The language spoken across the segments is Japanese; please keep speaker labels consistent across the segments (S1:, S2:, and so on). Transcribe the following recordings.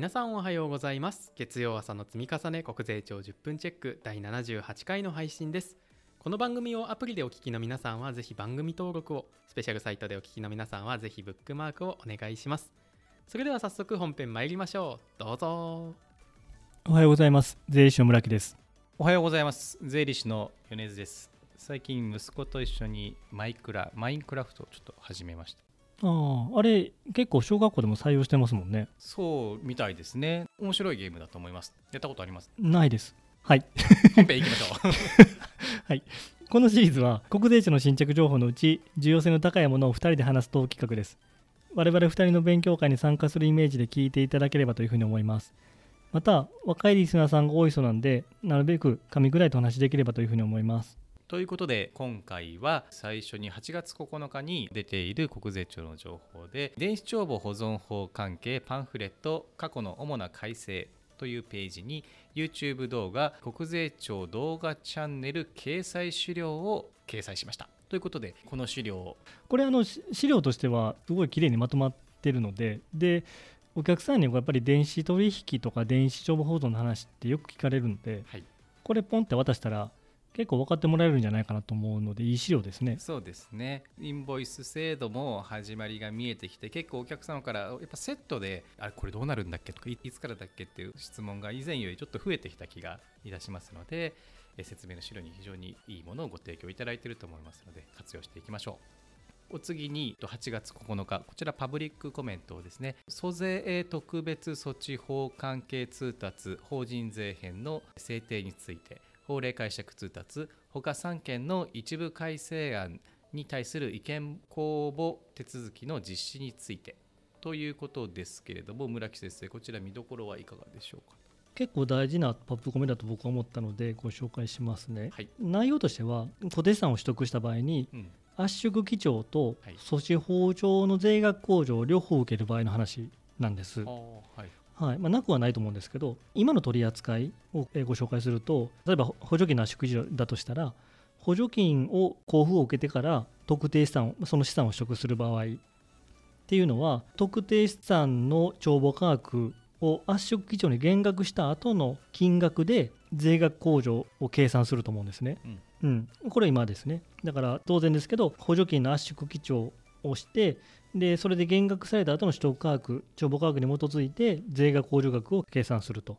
S1: 皆さんおはようございます。月曜朝の積み重ね国税庁10分チェック第78回の配信です。この番組をアプリでお聞きの皆さんはぜひ番組登録をスペシャルサイトでお聞きの皆さんはぜひブックマークをお願いします。それでは早速本編参りましょう。どうぞ。
S2: おはようございます。税理士の村木です。
S3: おはようございます。税理士の米津です。最近息子と一緒にマイクラマインクラフトをちょっと始めました
S2: あああれ結構小学校でも採用してますもんね。
S3: そうみたいですね。面白いゲームだと思います。やったことあります？
S2: ないです。はい。
S3: 本編行きましょう。
S2: はい。このシリーズは国税庁の新着情報のうち重要性の高いものを2人で話すトーク企画です。我々2人の勉強会に参加するイメージで聞いていただければというふうに思います。また若いリスナーさんが多いそうなんでなるべく噛みぐらいとお話しできればというふうに思います
S3: ということで今回は最初に8月9日に出ている国税庁の情報で電子帳簿保存法関係パンフレット過去の主な改正というページに YouTube 動画国税庁動画チャンネル掲載資料を掲載しました。ということでこの資料
S2: これあのし資料としてはすごい綺麗にまとまってるのででお客さんにもやっぱり電子取引とか電子帳簿保存の話ってよく聞かれるので、
S3: はい。
S2: これポンって渡したら結構分かってもらえるんじゃないかなと思うのでいい資料ですね。
S3: そうですね。インボイス制度も始まりが見えてきて結構お客様からやっぱセットであれこれどうなるんだっけ？とかいつからだっけっていう質問が以前よりちょっと増えてきた気がいたしますので説明の資料に非常にいいものをご提供いただいていると思いますので活用していきましょう。お次に8月9日こちらパブリックコメントをですね。租税特別措置法関係通達法人税編の制定について法令解釈通達。他3件の一部改正案に対する意見公募手続きの実施についてということですけれども村木先生こちら見どころはいかがでしょうか？
S2: 結構大事なパップコメだと僕は思ったのでご紹介しますね、
S3: はい。
S2: 内容としては固定資産を取得した場合に
S3: うん。
S2: 圧縮基調と
S3: はい。
S2: 措置法上の税額控除を両方受ける場合の話なんです、
S3: はい
S2: はい。まあ、なくはないと思うんですけど今の取り扱いをえーご紹介すると例えば補助金の圧縮基準だとしたら補助金を交付を受けてから特定資産をその資産を取得する場合っていうのは特定資産の帳簿価格を圧縮基準に減額した後の金額で税額控除を計算すると思うんですね。うん、これ今ですね。だから当然ですけど補助金の圧縮基調をしてでそれで減額された後の取得価格帳簿価格に基づいて税額控除額を計算すると。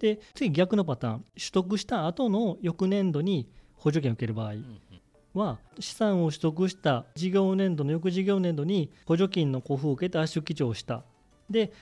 S2: で次逆のパターン。取得した後の翌年度に補助金を受ける場合は資産を取得した事業年度の翌事業年度に補助金の交付を受けて圧縮基調をした。で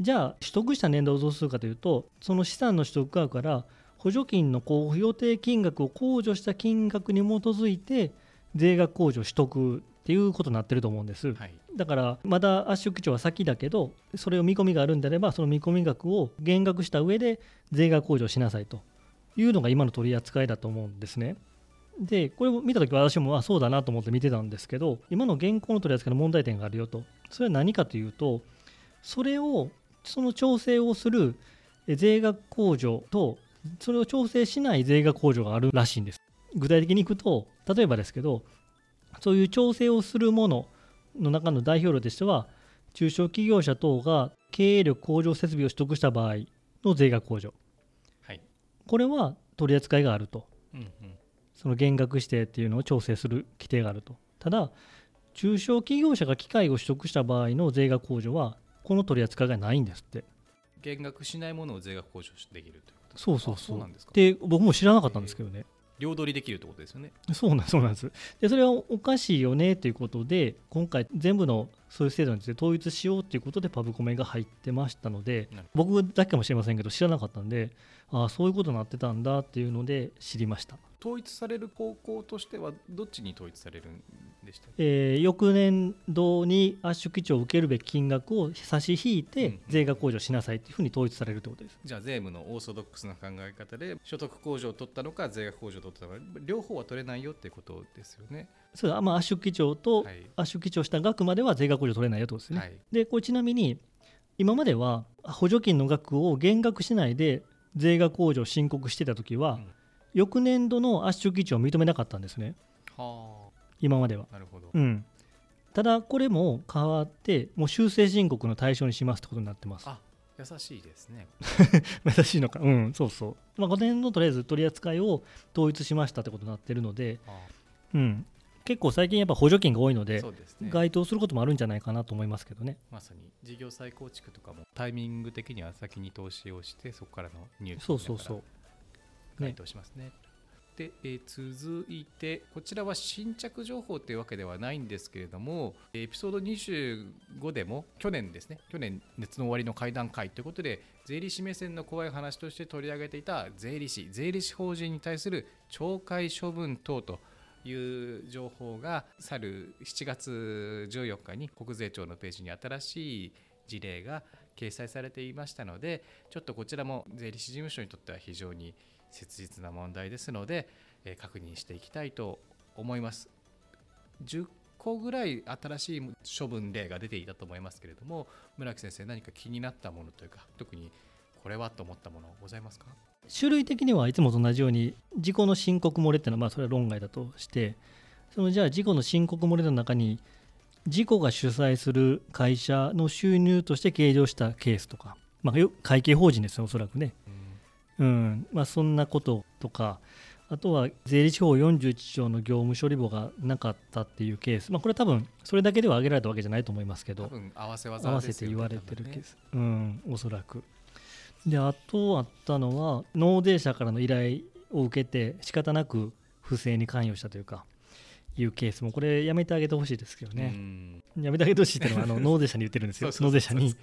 S2: じゃあ取得した年度をどうするかというとその資産の取得額から補助金の交付予定金額を控除した金額に基づいて税額控除取得っていうことになってると思うんです。
S3: はい
S2: だからまだ圧縮基調は先だけどそれを見込みがあるんであればその見込み額を減額した上で税額控除しなさいというのが今の取り扱いだと思うんですね。でこれを見た時は私もあそうだなと思って見てたんですけど今の現行の取り扱いの問題点があるよとそれは何かというとそれをその調整をするえ税額控除とそれを調整しない税額控除があるらしいんです。具体的にいくと例えばですけどそういう調整をするものの中の代表例としては中小企業者等が経営力向上設備を取得した場合の税額控除。
S3: はい。
S2: これは取り扱いがあると。
S3: うんうん。
S2: その減額指定っていうのを調整する規定があると。ただ中小企業者が機械を取得した場合の税額控除はこの取り扱いがないんですって。
S3: 減額しないものを税額控除できるということ
S2: そうそうそう。
S3: あそうなんですか。
S2: で僕も知らなかったんですけどね
S3: 両取りできるってことですよね。
S2: そうなんそうなんです。でそれはおかしいよねということで今回全部のそういう制度について統一しようということでパブコメが入ってましたので僕だけかもしれませんけど知らなかったんでああそういうことになってたんだっていうので知りました、
S3: 統一される方向としてはどっちに統一されるんでした
S2: えー翌年度に圧縮基調を受けるべき金額を差し引い
S3: うん
S2: て
S3: うん。
S2: 税額控除しなさいっていうふうに統一されるということです。
S3: じゃあ税務のオーソドックスな考え方で所得控除を取ったのか税額控除を取ったのか両方は取れないよっていうことですよね。
S2: そうだ、まあ、圧縮基調と
S3: はい。
S2: 圧縮基調した額までは税額控除取れないよということですね、
S3: はい
S2: でこれちなみに今までは補助金の額を減額しないで税額控除を申告してた時は、
S3: うん
S2: 翌年度の圧縮基調を認めなかったんですね。
S3: は
S2: 今までは、
S3: あなるほど。
S2: うん、ただこれも変わってもう修正申告の対象にしますってことになってます。
S3: あ優しいですね。
S2: 優しいのか。うんそうそう、まあ、この辺のとりあえず取り扱いを統一しましたってことになってるので、うん、結構最近やっぱ補助金が多いので
S3: そうですね。
S2: 該当することもあるんじゃないかなと思いますけどね。
S3: まさに事業再構築とかもタイミング的には先に投資をしてそこからの入金
S2: そうそうそう
S3: 該当しますね。で、えー続いてこちらは新着情報というわけではないんですけれどもエピソード25でも去年ですね去年熱の終わりの会談会ということで税理士目線の怖い話として取り上げていた税理士税理士法人に対する懲戒処分等という情報が去る7月14日に国税庁のページに新しい事例が掲載されていましたのでちょっとこちらも税理士事務所にとっては非常に切実な問題ですので、え確認していきたいと思います。10個ぐらい新しい処分例が出ていたと思いますけれども村木先生何か気になったものというか特にこれはと思ったものございますか？
S2: 種類的にはいつもと同じように事故の申告漏れっていうのはまあそれは論外だとしてそのじゃあ事故の申告漏れの中に事故が主催する会社の収入として計上したケースとか、まあ、会計法人ですよおそらくね、うんまあ、そんなこととかあとは税理士法41条の業務処理簿がなかったっていうケース、まあ、これは多分それだけでは挙げられたわけじゃないと思いますけど
S3: 多分合わせ技
S2: 合わせて言われてるケース、うん、おそらく。で、あとあったのは、納税者からの依頼を受けて、仕方なく不正に関与したというか、いうケースも、これ、やめてあげてほしいですけど
S3: う
S2: ね。
S3: ん
S2: やめてあげてほしいっていうのは、あの 納税者に言ってるんですよ、納税者に。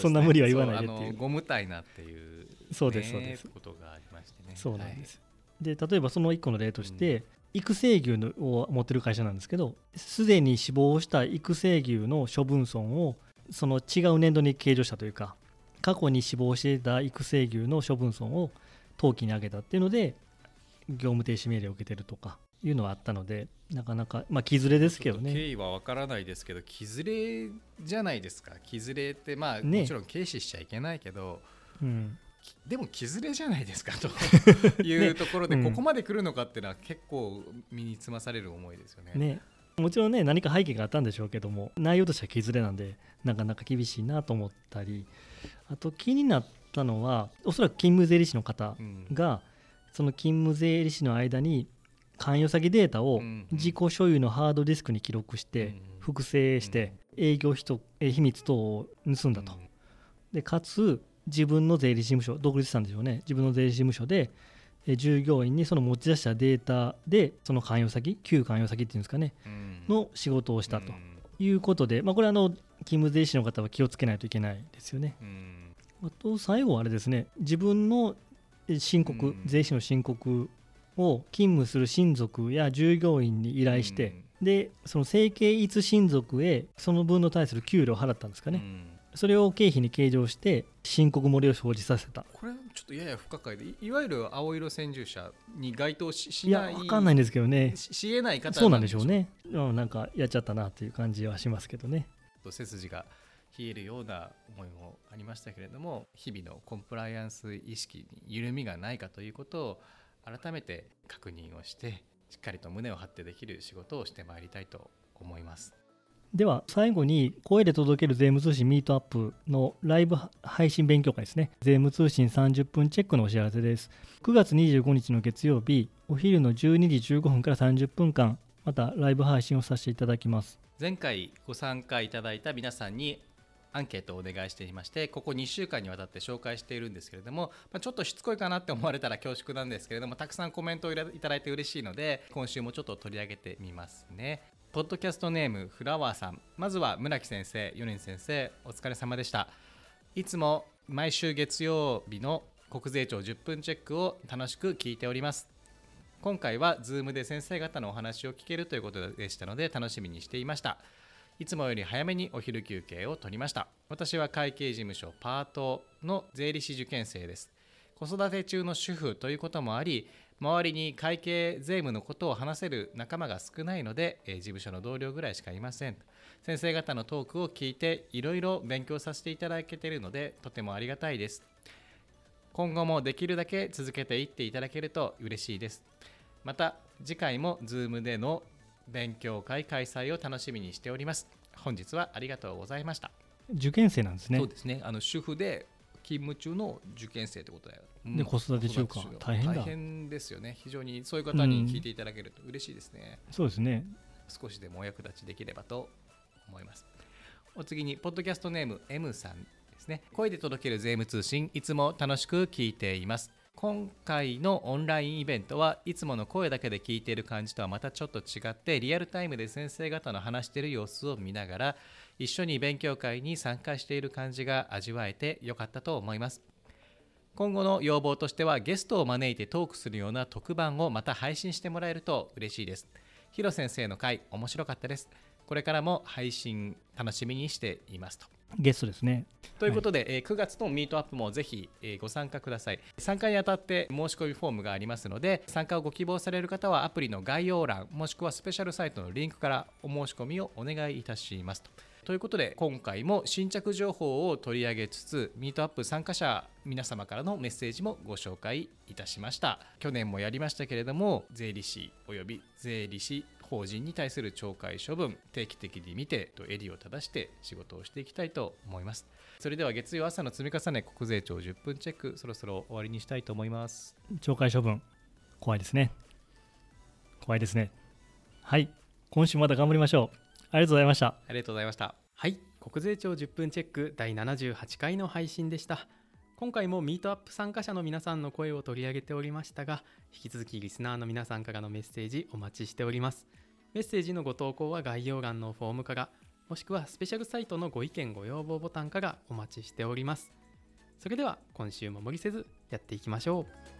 S3: そ
S2: んな無理は言わないでっていう。
S3: そあのゴムたいなっていう、
S2: そうです
S3: ね
S2: そうです。
S3: ことがありましてね。
S2: そうなんです。で、例えばその1個の例として、育成牛のを持ってる会社なんですけど、すでに死亡した育成牛の処分損を、その違う年度に計上したというか、過去に死亡していた育成牛の処分損を登記に上げたっていうので、業務停止命令を受けてるとかいうのはあったので、なかなか、まあ、気ずれですけどね。
S3: 経緯はわからないですけど木ずれじゃないですか。木ずれってまあ、
S2: ね。
S3: もちろん軽視しちゃいけないけど
S2: うん、
S3: きでも木ずれじゃないですかと いうところで、
S2: うん。
S3: ここまで来るのかっていうのは結構身につまされる思いですよね。
S2: ね、もちろんね何か背景があったんでしょうけども内容としては削れなんでなかなか厳しいなと思ったりあと気になったのはおそらく勤務税理士の方
S3: うん。
S2: がその勤務税理士の間に関与先データを
S3: うん。
S2: 自己所有のハードディスクに記録して
S3: うん。
S2: 複製して営業費とえ秘密等を盗んだと。
S3: うん。
S2: でかつ自分の税理士事務所独立したんでしょうね。自分の税理士事務所でえ従業員にその持ち出したデータでその関与先旧関与先っていうんですかね
S3: うん。
S2: の仕事をしたと
S3: うん。
S2: いうことで、まあ、これはあの勤務税理士の方は気をつけないといけないですよね。
S3: うん。
S2: あと最後はあれですね。自分のえ申告、
S3: うん。
S2: 税理士の申告を勤務する親族や従業員に依頼して、でその整形一親族へその分の対する給料を払ったんですかね、
S3: うん。
S2: それを経費に計上して申告漏れを生じさせた。
S3: これはちょっとやや不可解でいいわゆる青色先住者に該当しし
S2: いや
S3: ない
S2: 分かんないんですけどね。
S3: ししえない方
S2: そうなんでしょうね。うんなんかやっちゃったなっていう感じはしますけどね。
S3: と背筋が冷えるような思いもありましたけれども日々のコンプライアンス意識に緩みがないかということを改めて確認をしてしっかりと胸を張ってできる仕事をしてまいりたいと思います。
S2: では最後に声で届ける税務通信ミートアップのライブ配信勉強会ですね。税務通信30分チェックのお知らせです。9月25日の月曜日お昼の12時15分から30分間またライブ配信をさせていただきます。
S3: 前回ご参加いただいた皆さんにアンケートをお願いしていましてここ2週間にわたって紹介しているんですけれども、まあ、ちょっとしつこいかなって思われたら恐縮なんですけれどもたくさんコメントをいただいて嬉しいので今週もちょっと取り上げてみますね。ポッドキャストネームフラワーさん。まずは村木先生米津先生お疲れ様でした。いつも毎週月曜日の国税庁10分チェックを楽しく聞いております。今回は Zoom で先生方のお話を聞けるということでしたので楽しみにしていました。いつもより早めにお昼休憩を取りました。私は会計事務所パートの税理士受験生です。子育て中の主婦ということもあり周りに会計税務のことを話せる仲間が少ないので、えー事務所の同僚ぐらいしかいません。先生方のトークを聞いていろいろ勉強させていただけているのでとてもありがたいです。今後もできるだけ続けていっていただけると嬉しいです。また次回も Zoom での勉強会開催を楽しみにしております。本日はありがとうございました。
S2: 受験生なんですね。
S3: そうですね。あの主婦で勤務中の受験生ってことだよ、うん。
S2: で子育て中。か大変だ。
S3: 大変ですよね。非常にそういう方に聞いていただけると嬉しいですね、
S2: そうですね。
S3: 少しでもお役立ちできればと思います。お次にポッドキャストネーム M さんですね。声で届ける税務通信いつも楽しく聞いています今回のオンラインイベントはいつもの声だけで聞いている感じとはまたちょっと違ってリアルタイムで先生方の話している様子を見ながら一緒に勉強会に参加している感じが味わえてよかったと思います。今後の要望としてはゲストを招いてトークするような特番をまた配信してもらえると嬉しいです。ヒロ先生の回面白かったです。これからも配信楽しみにしていますと。
S2: ゲストですね。
S3: ということで、えー9月のミートアップもぜひ、えーご参加ください。参加にあたって申し込みフォームがありますので参加をご希望される方はアプリの概要欄もしくはスペシャルサイトのリンクからお申し込みをお願いいたしますと。ということで今回も新着情報を取り上げつつミートアップ参加者皆様からのメッセージもご紹介いたしました。去年もやりましたけれども税理士および税理士法人に対する懲戒処分定期的に見てと襟を正して仕事をしていきたいと思います。それでは月曜朝の積み重ね国税庁10分チェックそろそろ終わりにしたいと思います。
S2: 懲戒処分怖いですね。怖いですね。はい今週また頑張りましょう。ありがとうございました。
S3: ありがとうございました。
S1: はい。国税庁10分チェック第78回の配信でした。今回もミートアップ参加者の皆さんの声を取り上げておりましたが引き続きリスナーの皆さんからのメッセージお待ちしております。メッセージのご投稿は概要欄のフォームからもしくはスペシャルサイトのご意見ご要望ボタンからお待ちしております。それでは今週も無理せずやっていきましょう。